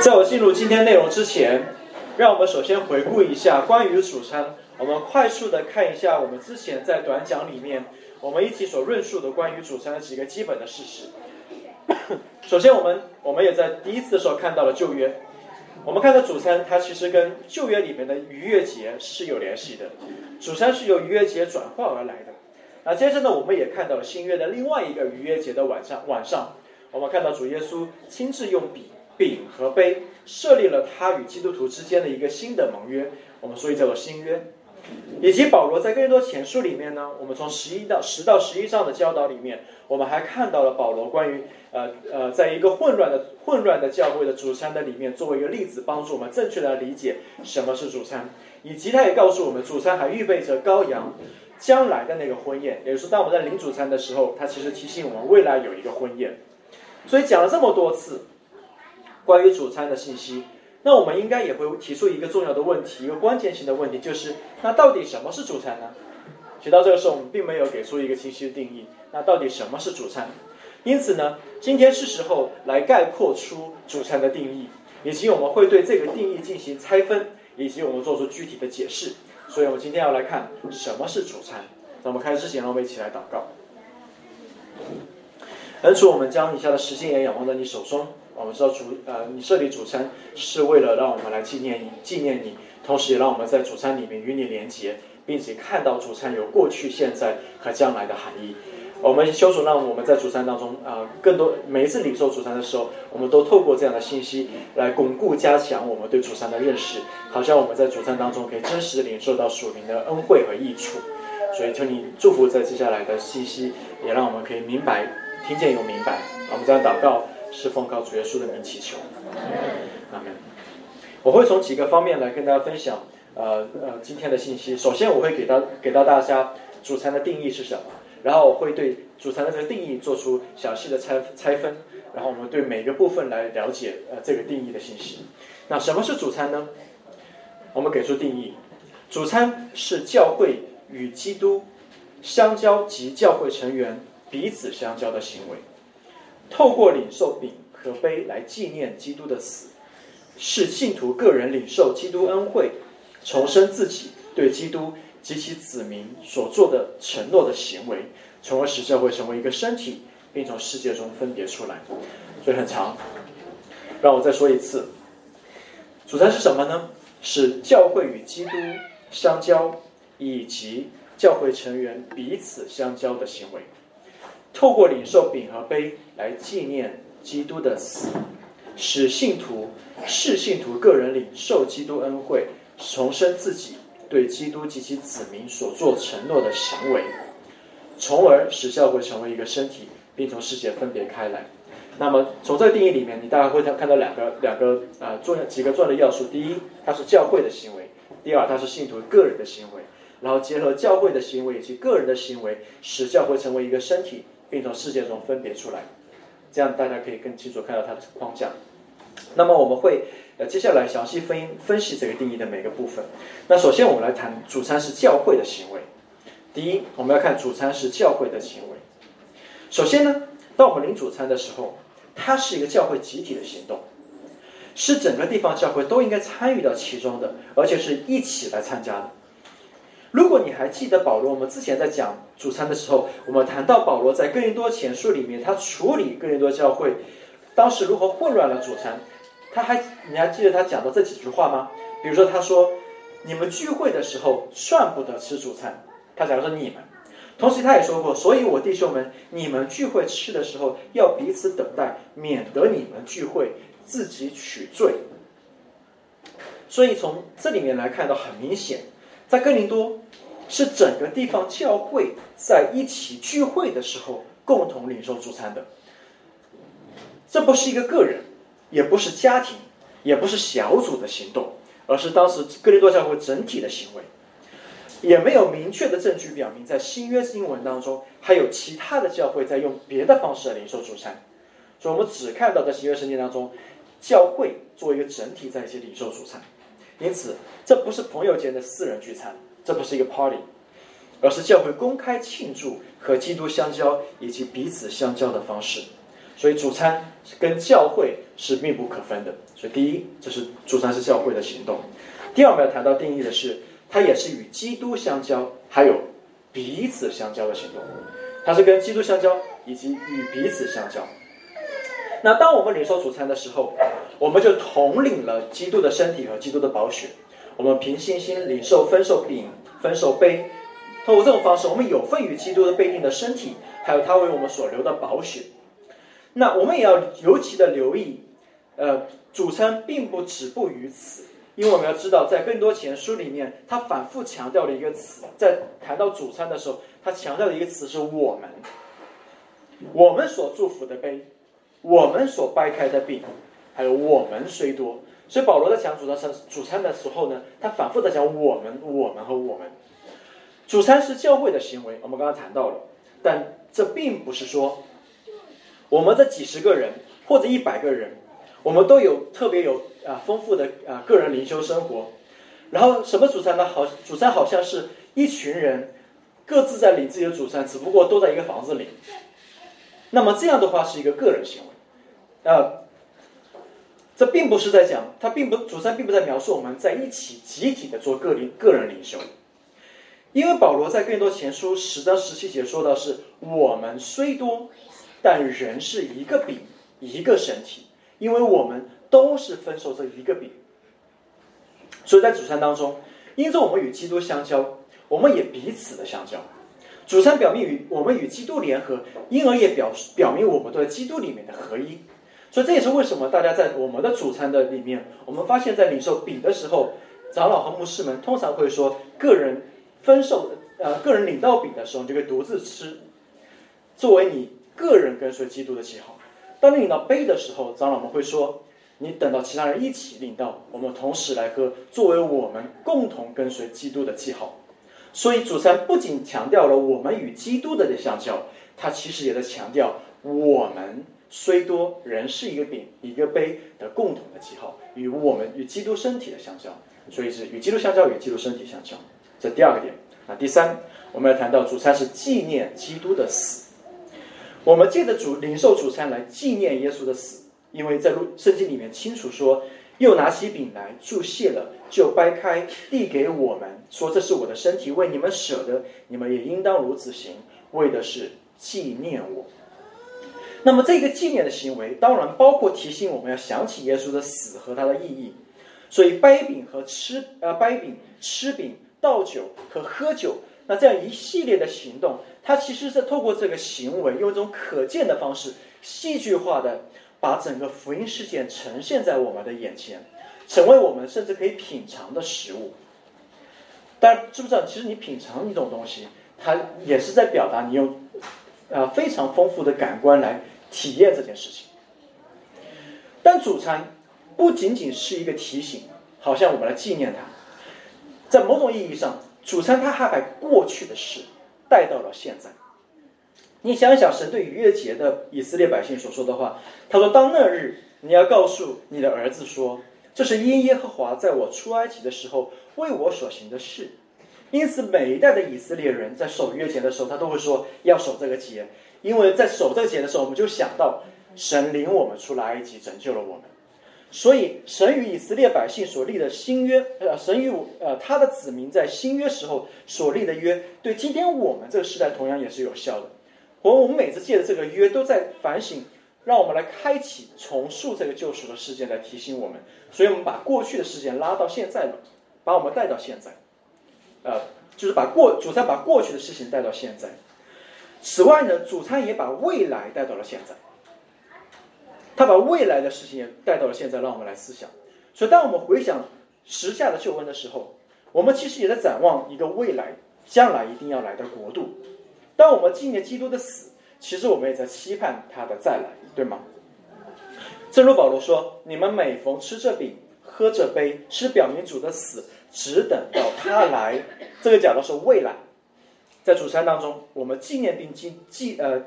在我进入今天内容之前，让我们首先回顾一下关于主餐。我们快速的看一下我们之前在短讲里面我们一起所论述的关于主餐的几个基本的事实。首先，我们我们也在第一次的时候看到了旧约。我们看到主餐，它其实跟旧约里面的逾越节是有联系的。主餐是由逾越节转化而来的。那接着呢，我们也看到了新约的另外一个逾越节的晚上，晚上我们看到主耶稣亲自用笔。饼和杯设立了他与基督徒之间的一个新的盟约，我们所以叫做新约。以及保罗在更多前书里面呢，我们从十一到十到十一章的教导里面，我们还看到了保罗关于呃呃，在一个混乱的混乱的教会的主餐的里面，作为一个例子，帮助我们正确的理解什么是主餐，以及他也告诉我们，主餐还预备着羔羊将来的那个婚宴，也就是，当我们在领主餐的时候，他其实提醒我们未来有一个婚宴。所以讲了这么多次。关于主餐的信息，那我们应该也会提出一个重要的问题，一个关键性的问题，就是那到底什么是主餐呢？提到这个时候，我们并没有给出一个清晰的定义。那到底什么是主餐？因此呢，今天是时候来概括出主餐的定义，以及我们会对这个定义进行拆分，以及我们做出具体的解释。所以，我们今天要来看什么是主餐。那我们开始之前，让我们一起来祷告。恩主，我们将以下的时间也仰望在你手中。我们知道主呃，你设立主餐是为了让我们来纪念你，纪念你，同时也让我们在主餐里面与你连结，并且看到主餐有过去、现在和将来的含义。我们修主让我们在主餐当中啊，更多每一次领受主餐的时候，我们都透过这样的信息来巩固、加强我们对主餐的认识，好像我们在主餐当中可以真实的领受到属灵的恩惠和益处。所以求你祝福在接下来的信息，也让我们可以明白、听见又明白。我们这样祷告。是奉告主耶稣的名祈求，阿门。我会从几个方面来跟大家分享，呃呃，今天的信息。首先，我会给到给到大家主餐的定义是什么，然后我会对主餐的这个定义做出详细的拆拆分，然后我们对每个部分来了解呃这个定义的信息。那什么是主餐呢？我们给出定义：主餐是教会与基督相交及教会成员彼此相交的行为。透过领受饼和杯来纪念基督的死，是信徒个人领受基督恩惠、重生自己对基督及其子民所做的承诺的行为，从而使教会成为一个身体，并从世界中分别出来。所以很长，让我再说一次，主餐是什么呢？是教会与基督相交，以及教会成员彼此相交的行为。透过领受饼和杯来纪念基督的死，使信徒是信徒个人领受基督恩惠，重生自己对基督及其子民所做承诺的行为，从而使教会成为一个身体，并从世界分别开来。那么从这个定义里面，你大概会看到两个两个呃重要几个重要的要素：第一，它是教会的行为；第二，它是信徒个人的行为。然后结合教会的行为以及个人的行为，使教会成为一个身体。并从世界中分别出来，这样大家可以更清楚看到它的框架。那么我们会呃接下来详细分分析这个定义的每个部分。那首先我们来谈主餐是教会的行为。第一，我们要看主餐是教会的行为。首先呢，当我们领主餐的时候，它是一个教会集体的行动，是整个地方教会都应该参与到其中的，而且是一起来参加的。如果你还记得保罗，我们之前在讲主餐的时候，我们谈到保罗在哥林多前书里面，他处理哥林多教会当时如何混乱了主餐，他还你还记得他讲的这几句话吗？比如说他说，你们聚会的时候算不得吃主餐，他讲的是你们，同时他也说过，所以我弟兄们，你们聚会吃的时候要彼此等待，免得你们聚会自己取罪。所以从这里面来看到很明显。在哥林多，是整个地方教会在一起聚会的时候共同领受主餐的。这不是一个个人，也不是家庭，也不是小组的行动，而是当时哥林多教会整体的行为。也没有明确的证据表明，在新约经文当中还有其他的教会在用别的方式来领受主餐。所以我们只看到在新约圣经当中，教会作为一个整体在一起领受主餐。因此，这不是朋友间的私人聚餐，这不是一个 party，而是教会公开庆祝和基督相交以及彼此相交的方式。所以主餐跟教会是密不可分的。所以第一，这是主餐是教会的行动；第二，我们要谈到定义的是，它也是与基督相交，还有彼此相交的行动。它是跟基督相交，以及与彼此相交。那当我们领受主餐的时候，我们就统领了基督的身体和基督的宝血。我们凭信心领受分受饼、分受杯，通过这种方式，我们有份于基督的被定的身体，还有他为我们所留的宝血。那我们也要尤其的留意，呃，主餐并不止步于此，因为我们要知道，在更多前书里面，他反复强调的一个词，在谈到主餐的时候，他强调的一个词是我们，我们所祝福的杯，我们所掰开的饼，还有我们虽多。所以保罗在讲主餐主餐的时候呢，他反复的讲我们、我们和我们。主餐是教会的行为，我们刚刚谈到了，但这并不是说我们这几十个人或者一百个人，我们都有特别有啊丰富的啊个人灵修生活。然后什么主餐呢？好，主餐好像是一群人各自在领自己的主餐，只不过都在一个房子里。那么这样的话是一个个人行为，啊。这并不是在讲，他并不主餐并不在描述我们在一起集体的做个人个人领袖，因为保罗在更多前书十章十七节说到是我们虽多，但人是一个饼一个身体，因为我们都是分受这一个饼，所以在主餐当中，因着我们与基督相交，我们也彼此的相交，主餐表明与我们与基督联合，因而也表表明我们都在基督里面的合一。所以这也是为什么大家在我们的主餐的里面，我们发现，在领受饼的时候，长老和牧师们通常会说，个人分受呃，个人领到饼的时候，你就可以独自吃，作为你个人跟随基督的记号。当你领到杯的时候，长老们会说，你等到其他人一起领到，我们同时来喝，作为我们共同跟随基督的记号。所以主餐不仅强调了我们与基督的相交，它其实也在强调我们。虽多，人是一个饼一个杯的共同的记号，与我们与基督身体的相交，所以是与基督相交，与基督身体相交。这第二个点。那第三，我们要谈到主餐是纪念基督的死。我们借着主领受主餐来纪念耶稣的死，因为在路圣经里面清楚说，又拿起饼来祝谢了，就掰开递给我们，说这是我的身体，为你们舍的，你们也应当如此行，为的是纪念我。那么这个纪念的行为，当然包括提醒我们要想起耶稣的死和他的意义。所以掰饼和吃，呃，掰饼、吃饼、倒酒和喝酒，那这样一系列的行动，它其实是透过这个行为，用一种可见的方式，戏剧化的把整个福音事件呈现在我们的眼前，成为我们甚至可以品尝的食物。但知不知道，其实你品尝一种东西，它也是在表达你用。啊，非常丰富的感官来体验这件事情。但主餐不仅仅是一个提醒，好像我们来纪念它。在某种意义上，主餐它还把过去的事带到了现在。你想想，神对逾越节的以色列百姓所说的话，他说：“当那日，你要告诉你的儿子说，这是因耶和华在我出埃及的时候为我所行的事。”因此，每一代的以色列人在守约节的时候，他都会说要守这个节，因为在守这个节的时候，我们就想到神领我们出来埃及，拯救了我们。所以，神与以色列百姓所立的新约，呃，神与呃他的子民在新约时候所立的约，对今天我们这个时代同样也是有效的。我我们每次借的这个约，都在反省，让我们来开启重塑这个救赎的事件，来提醒我们。所以我们把过去的事件拉到现在了，把我们带到现在。呃，就是把过主在把过去的事情带到现在。此外呢，主餐也把未来带到了现在。他把未来的事情也带到了现在，让我们来思想。所以，当我们回想时下的救恩的时候，我们其实也在展望一个未来，将来一定要来的国度。当我们纪念基督的死，其实我们也在期盼他的再来，对吗？正如保罗说：“你们每逢吃这饼、喝这杯，是表明主的死。”只等到他来，这个讲的是未来。在主餐当中，我们纪念并记记呃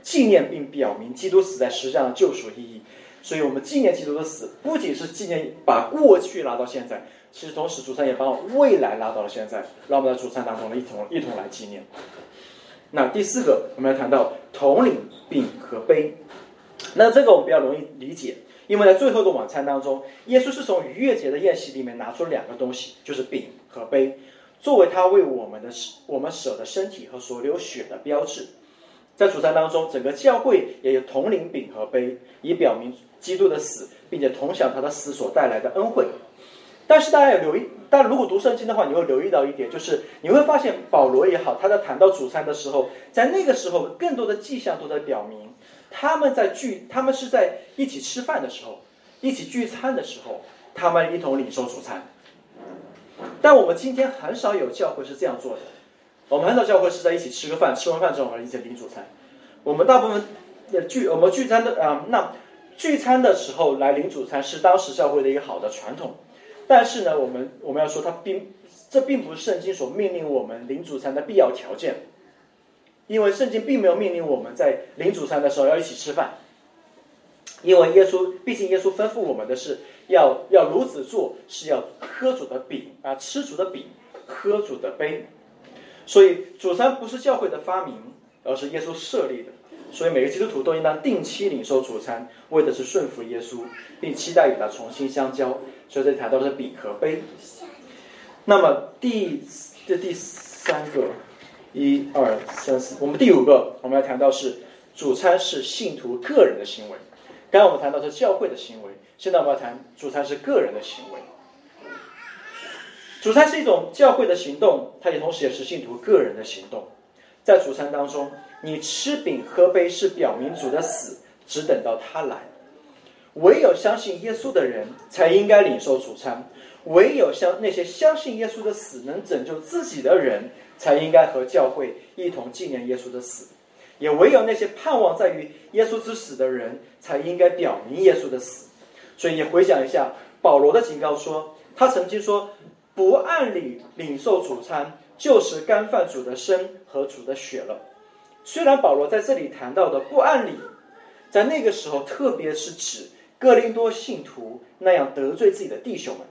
纪念并表明基督死在十字架的救赎意义。所以，我们纪念基督的死，不仅是纪念把过去拉到现在，其实同时主餐也把未来拉到了现在，让我们在主餐当中呢一同一同来纪念。那第四个，我们要谈到统领饼和杯。那这个我们比较容易理解，因为在最后的晚餐当中，耶稣是从逾越节的宴席里面拿出两个东西，就是饼和杯，作为他为我们的我们舍的身体和所流血的标志。在主餐当中，整个教会也有同领饼和杯，以表明基督的死，并且同享他的死所带来的恩惠。但是大家有留意，大家如果读圣经的话，你会留意到一点，就是你会发现保罗也好，他在谈到主餐的时候，在那个时候，更多的迹象都在表明，他们在聚，他们是在一起吃饭的时候，一起聚餐的时候，他们一同领受主餐。但我们今天很少有教会是这样做的，我们很少教会是在一起吃个饭，吃完饭之后我们一起领主餐。我们大部分聚，我们聚餐的啊，那聚餐的时候来领主餐是当时教会的一个好的传统。但是呢，我们我们要说，它并这并不是圣经所命令我们领主餐的必要条件，因为圣经并没有命令我们在领主餐的时候要一起吃饭，因为耶稣毕竟耶稣吩咐我们的是要要如此做，是要喝主的饼啊，吃主的饼，喝主的杯，所以主餐不是教会的发明，而是耶稣设立的，所以每个基督徒都应当定期领受主餐，为的是顺服耶稣，并期待与他重新相交。所以这谈到的是饼和杯。那么第这第三个，一二三四，我们第五个我们要谈到是主餐是信徒个人的行为。刚刚我们谈到是教会的行为，现在我们要谈主餐是个人的行为。主餐是一种教会的行动，它也同时也是信徒个人的行动。在主餐当中，你吃饼喝杯是表明主的死，只等到他来。唯有相信耶稣的人才应该领受主餐，唯有相那些相信耶稣的死能拯救自己的人才应该和教会一同纪念耶稣的死，也唯有那些盼望在于耶稣之死的人才应该表明耶稣的死。所以你回想一下保罗的警告说，他曾经说不按理领受主餐就是干犯主的身和主的血了。虽然保罗在这里谈到的不按理，在那个时候特别是指。哥林多信徒那样得罪自己的弟兄们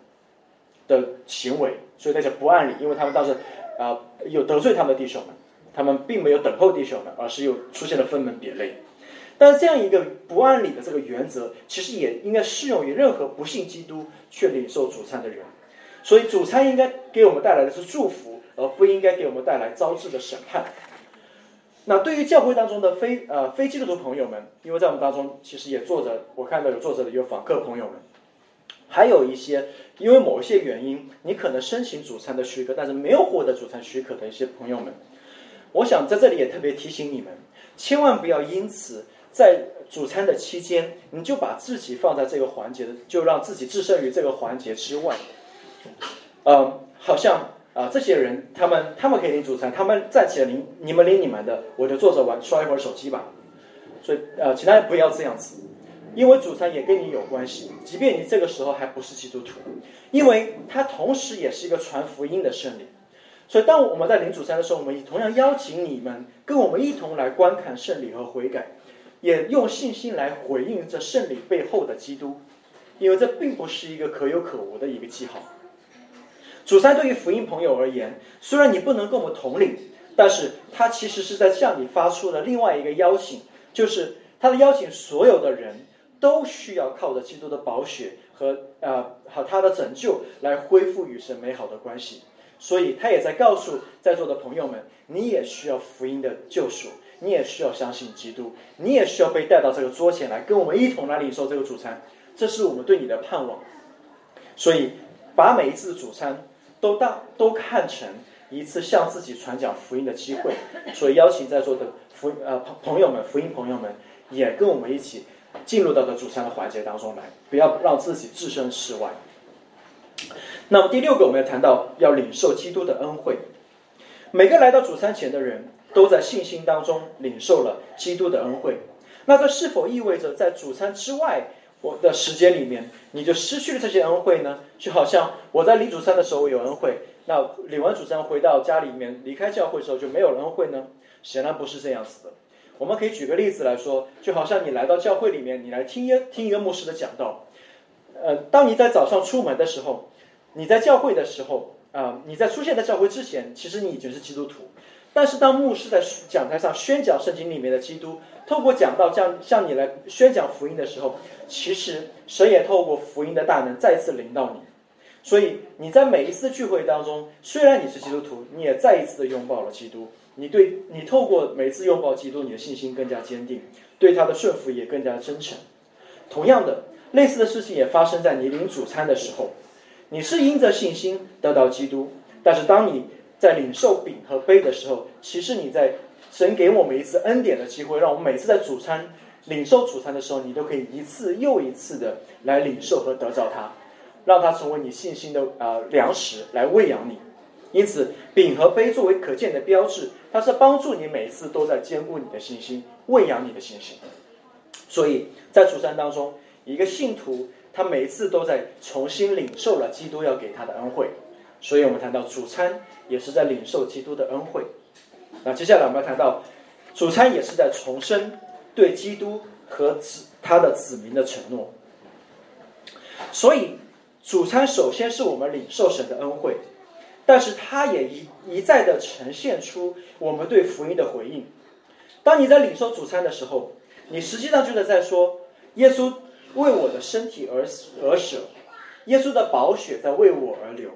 的行为，所以那叫不按理，因为他们当时啊有得罪他们的弟兄们，他们并没有等候弟兄们，而是又出现了分门别类。但这样一个不按理的这个原则，其实也应该适用于任何不信基督却领受主餐的人。所以主餐应该给我们带来的是祝福，而不应该给我们带来招致的审判。那对于教会当中的非呃非基督徒朋友们，因为在我们当中其实也坐着，我看到有坐着的有访客朋友们，还有一些因为某一些原因，你可能申请主餐的许可，但是没有获得主餐许可的一些朋友们，我想在这里也特别提醒你们，千万不要因此在主餐的期间，你就把自己放在这个环节的，就让自己置身于这个环节之外，嗯，好像。啊，这些人他们他们可以领主餐，他们站起来领，你们领你们的，我就坐着玩刷一会儿手机吧。所以呃，其他人不要这样子，因为主餐也跟你有关系，即便你这个时候还不是基督徒，因为它同时也是一个传福音的圣礼。所以当我们在领主餐的时候，我们也同样邀请你们跟我们一同来观看圣礼和悔改，也用信心来回应这圣礼背后的基督，因为这并不是一个可有可无的一个记号。主三对于福音朋友而言，虽然你不能跟我们同领，但是他其实是在向你发出了另外一个邀请，就是他的邀请，所有的人都需要靠着基督的宝血和呃和他的拯救来恢复与神美好的关系。所以他也在告诉在座的朋友们，你也需要福音的救赎，你也需要相信基督，你也需要被带到这个桌前来，跟我们一同来领受这个主餐。这是我们对你的盼望。所以把每一次的主餐。都当都看成一次向自己传讲福音的机会，所以邀请在座的福呃朋朋友们、福音朋友们，也跟我们一起进入到这主餐的环节当中来，不要让自己置身事外。那么第六个，我们要谈到要领受基督的恩惠。每个来到主餐前的人都在信心当中领受了基督的恩惠。那这是否意味着在主餐之外？我的时间里面，你就失去了这些恩惠呢？就好像我在领主餐的时候有恩惠，那领完主餐回到家里面离开教会的时候就没有恩惠呢？显然不是这样子的。我们可以举个例子来说，就好像你来到教会里面，你来听一听一个牧师的讲道，呃，当你在早上出门的时候，你在教会的时候啊，你在出现在教会之前，其实你已经是基督徒。但是当牧师在讲台上宣讲圣经里面的基督，透过讲道向向你来宣讲福音的时候，其实神也透过福音的大能再次临到你。所以你在每一次聚会当中，虽然你是基督徒，你也再一次的拥抱了基督。你对你透过每次拥抱基督，你的信心更加坚定，对他的顺服也更加真诚。同样的，类似的事情也发生在你领主餐的时候，你是因着信心得到基督，但是当你在领受饼和杯的时候，其实你在神给我们一次恩典的机会，让我们每次在主餐领受主餐的时候，你都可以一次又一次的来领受和得到它，让它成为你信心的呃粮食来喂养你。因此，饼和杯作为可见的标志，它是帮助你每次都在兼顾你的信心，喂养你的信心。所以在主餐当中，一个信徒他每次都在重新领受了基督要给他的恩惠。所以我们谈到主餐也是在领受基督的恩惠。那接下来我们要谈到主餐也是在重申对基督和子他的子民的承诺。所以主餐首先是我们领受神的恩惠，但是它也一一再的呈现出我们对福音的回应。当你在领受主餐的时候，你实际上就是在说，耶稣为我的身体而而舍，耶稣的宝血在为我而流。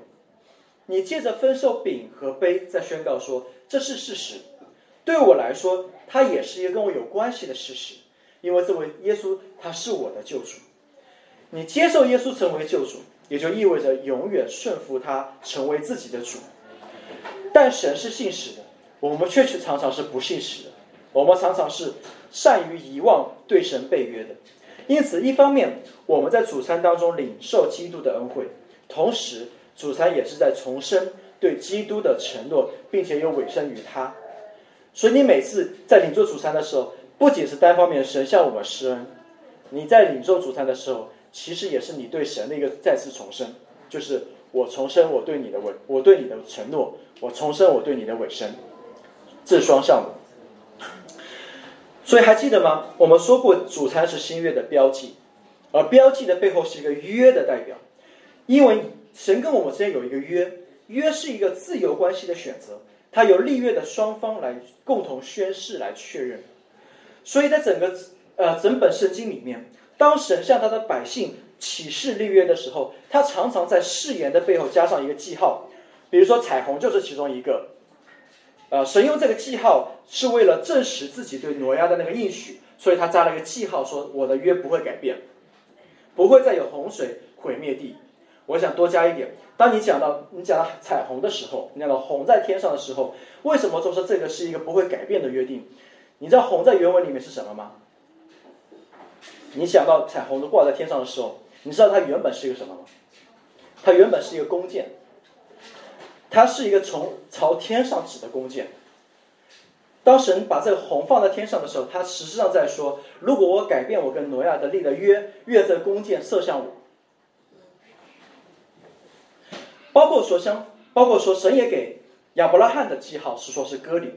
你借着分受饼和杯，在宣告说这是事实。对我来说，它也是一个跟我有关系的事实，因为这位耶稣他是我的救主。你接受耶稣成为救主，也就意味着永远顺服他，成为自己的主。但神是信实的，我们却却常常是不信实的。我们常常是善于遗忘对神背约的。因此，一方面我们在主餐当中领受基督的恩惠，同时。主餐也是在重申对基督的承诺，并且又委身于他。所以你每次在领受主餐的时候，不仅是单方面神向我们施恩，你在领受主餐的时候，其实也是你对神的一个再次重申，就是我重申我对你的委，我对你的承诺，我重申我对你的委身，这双向的。所以还记得吗？我们说过主餐是新约的标记，而标记的背后是一个约的代表，因为。神跟我们之间有一个约，约是一个自由关系的选择，它由立约的双方来共同宣誓来确认。所以在整个呃整本圣经里面，当神向他的百姓启示立约的时候，他常常在誓言的背后加上一个记号，比如说彩虹就是其中一个。呃，神用这个记号是为了证实自己对挪亚的那个应许，所以他加了一个记号，说我的约不会改变，不会再有洪水毁灭地。我想多加一点，当你讲到你讲到彩虹的时候，你讲到红在天上的时候，为什么说这个是一个不会改变的约定？你知道红在原文里面是什么吗？你想到彩虹都挂在天上的时候，你知道它原本是一个什么吗？它原本是一个弓箭，它是一个从朝天上指的弓箭。当神把这个红放在天上的时候，他实际上在说：如果我改变我跟挪亚的立的约，越这弓箭射向我。包括说像，包括说神也给亚伯拉罕的记号是说是割礼，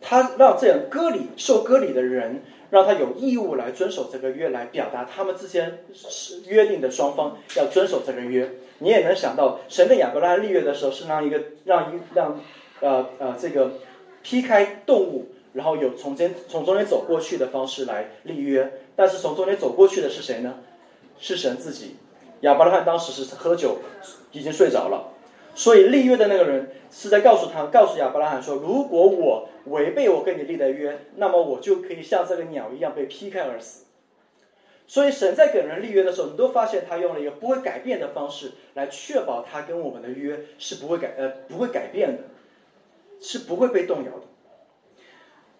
他让这样割礼受割礼的人，让他有义务来遵守这个约，来表达他们之间是约定的双方要遵守这个约。你也能想到，神跟亚伯拉罕立约的时候是让一个让一让呃呃这个劈开动物，然后有从间从中间走过去的方式来立约，但是从中间走过去的是谁呢？是神自己。亚伯拉罕当时是喝酒，已经睡着了。所以立约的那个人是在告诉他，告诉亚伯拉罕说：“如果我违背我跟你立的约，那么我就可以像这个鸟一样被劈开而死。”所以神在给人立约的时候，你都发现他用了一个不会改变的方式来确保他跟我们的约是不会改呃不会改变的，是不会被动摇的。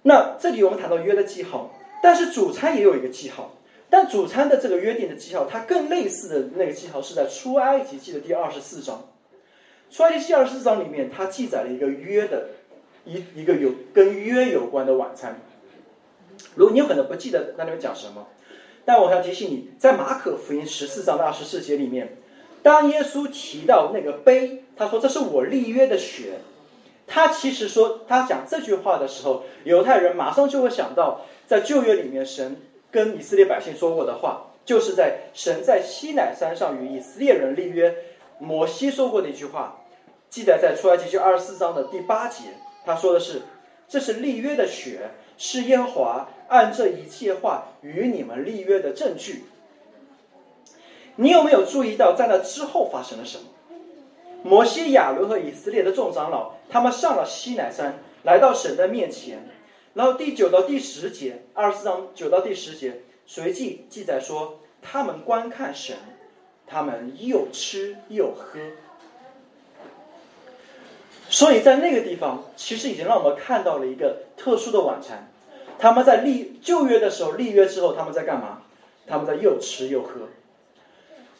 那这里我们谈到约的记号，但是主餐也有一个记号，但主餐的这个约定的记号，它更类似的那个记号是在出埃及记的第二十四章。出埃及记二十四章里面，它记载了一个约的，一一个有跟约有关的晚餐。如果你有可能不记得那里面讲什么，但我想提醒你，在马可福音十四章的二十四节里面，当耶稣提到那个杯，他说这是我立约的血，他其实说他讲这句话的时候，犹太人马上就会想到，在旧约里面神跟以色列百姓说过的话，就是在神在西乃山上与以色列人立约。摩西说过的一句话，记载在出埃及记二十四章的第八节。他说的是：“这是立约的血，是耶和华按这一切话与你们立约的证据。你有没有注意到，在那之后发生了什么？摩西、亚伦和以色列的众长老，他们上了西乃山，来到神的面前。然后第九到第十节，二十四章九到第十节，随即记载说，他们观看神，他们又吃又喝。所以在那个地方，其实已经让我们看到了一个特殊的晚餐。他们在立旧约的时候立约之后，他们在干嘛？他们在又吃又喝。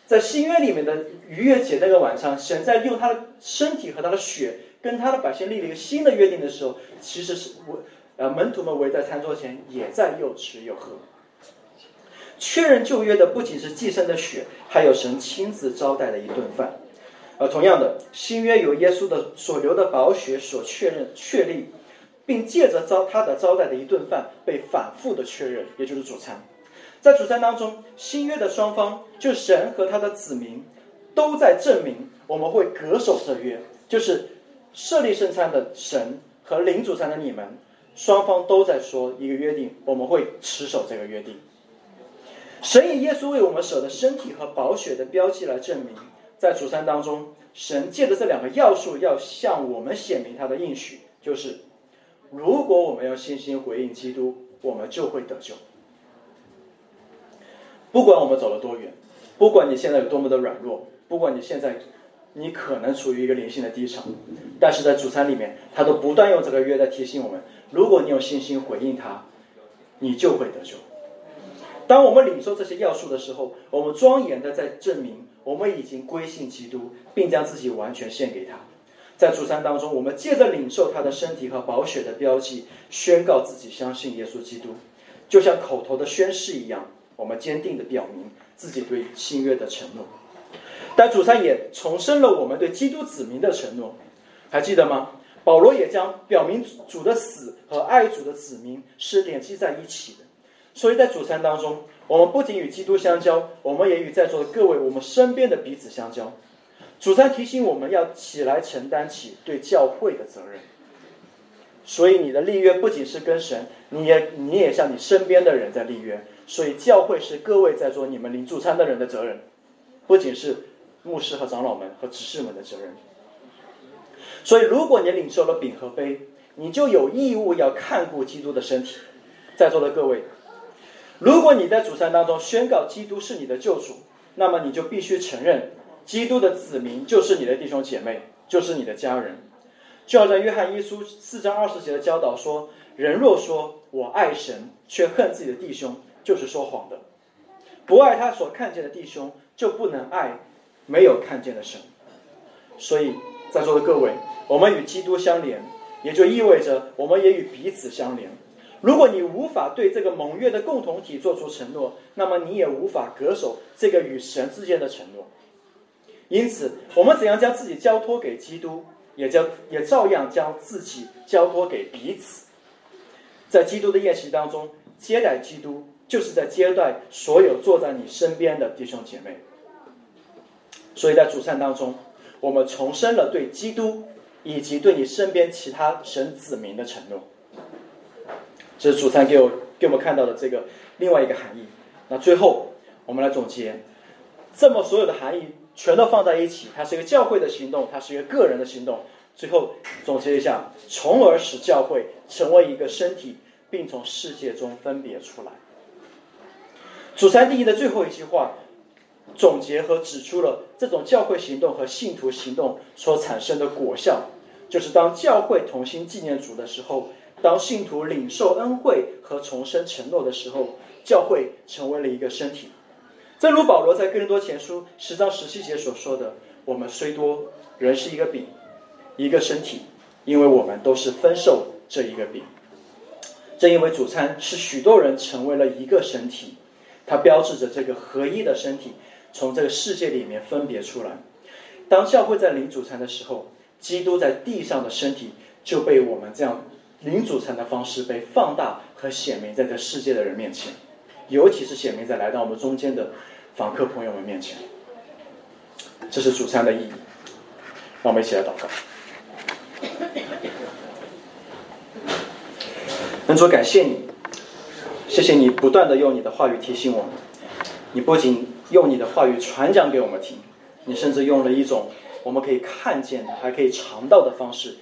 在新约里面的逾越节那个晚上，神在用他的身体和他的血跟他的百姓立了一个新的约定的时候，其实是围呃门徒们围在餐桌前，也在又吃又喝。确认旧约的不仅是寄生的血，还有神亲自招待的一顿饭。呃，同样的，新约由耶稣的所流的宝血所确认确立，并借着招他的招待的一顿饭被反复的确认，也就是主餐。在主餐当中，新约的双方就神和他的子民都在证明我们会恪守这约，就是设立圣餐的神和领主餐的你们，双方都在说一个约定，我们会持守这个约定。神以耶稣为我们舍的身体和宝血的标记来证明。在主餐当中，神借着这两个要素，要向我们显明他的应许，就是如果我们要信心回应基督，我们就会得救。不管我们走了多远，不管你现在有多么的软弱，不管你现在你可能处于一个灵性的低潮，但是在主餐里面，他都不断用这个约在提醒我们：如果你有信心回应他，你就会得救。当我们领受这些要素的时候，我们庄严的在证明。我们已经归信基督，并将自己完全献给他。在主餐当中，我们借着领受他的身体和宝血的标记，宣告自己相信耶稣基督，就像口头的宣誓一样。我们坚定的表明自己对新约的承诺。但主餐也重申了我们对基督子民的承诺，还记得吗？保罗也将表明主的死和爱主的子民是联系在一起的。所以在主餐当中。我们不仅与基督相交，我们也与在座的各位、我们身边的彼此相交。主餐提醒我们要起来承担起对教会的责任。所以你的立约不仅是跟神，你也你也像你身边的人在立约。所以教会是各位在座你们领主餐的人的责任，不仅是牧师和长老们和执事们的责任。所以如果你领受了饼和杯，你就有义务要看顾基督的身体。在座的各位。如果你在主餐当中宣告基督是你的救主，那么你就必须承认，基督的子民就是你的弟兄姐妹，就是你的家人。就好像约翰一书四章二十节的教导说：“人若说我爱神，却恨自己的弟兄，就是说谎的。不爱他所看见的弟兄，就不能爱没有看见的神。”所以，在座的各位，我们与基督相连，也就意味着我们也与彼此相连。如果你无法对这个盟约的共同体做出承诺，那么你也无法恪守这个与神之间的承诺。因此，我们怎样将自己交托给基督，也将也照样将自己交托给彼此。在基督的宴席当中，接待基督，就是在接待所有坐在你身边的弟兄姐妹。所以在主餐当中，我们重申了对基督以及对你身边其他神子民的承诺。这是主餐给我给我们看到的这个另外一个含义。那最后我们来总结，这么所有的含义全都放在一起，它是一个教会的行动，它是一个个人的行动。最后总结一下，从而使教会成为一个身体，并从世界中分别出来。主餐第一的最后一句话，总结和指出了这种教会行动和信徒行动所产生的果效，就是当教会同心纪念主的时候。当信徒领受恩惠和重生承诺的时候，教会成为了一个身体。正如保罗在哥林多前书十章十七节所说的：“我们虽多，仍是一个饼，一个身体，因为我们都是分受这一个饼。”正因为主餐是许多人成为了一个身体，它标志着这个合一的身体从这个世界里面分别出来。当教会在领主餐的时候，基督在地上的身体就被我们这样。零主餐的方式被放大和显明在这世界的人面前，尤其是显明在来到我们中间的访客朋友们面前。这是主餐的意义。让我们一起来祷告。恩主，感谢你，谢谢你不断的用你的话语提醒我们。你不仅用你的话语传讲给我们听，你甚至用了一种我们可以看见的、还可以尝到的方式，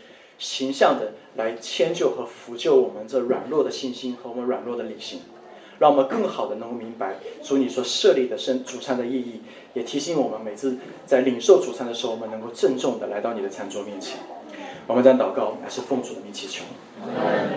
形象的来迁就和扶救我们这软弱的信心和我们软弱的理性，让我们更好的能够明白主你所设立的圣主餐的意义，也提醒我们每次在领受主餐的时候，我们能够郑重的来到你的餐桌面前。我们在祷告，乃是奉主的名祈求。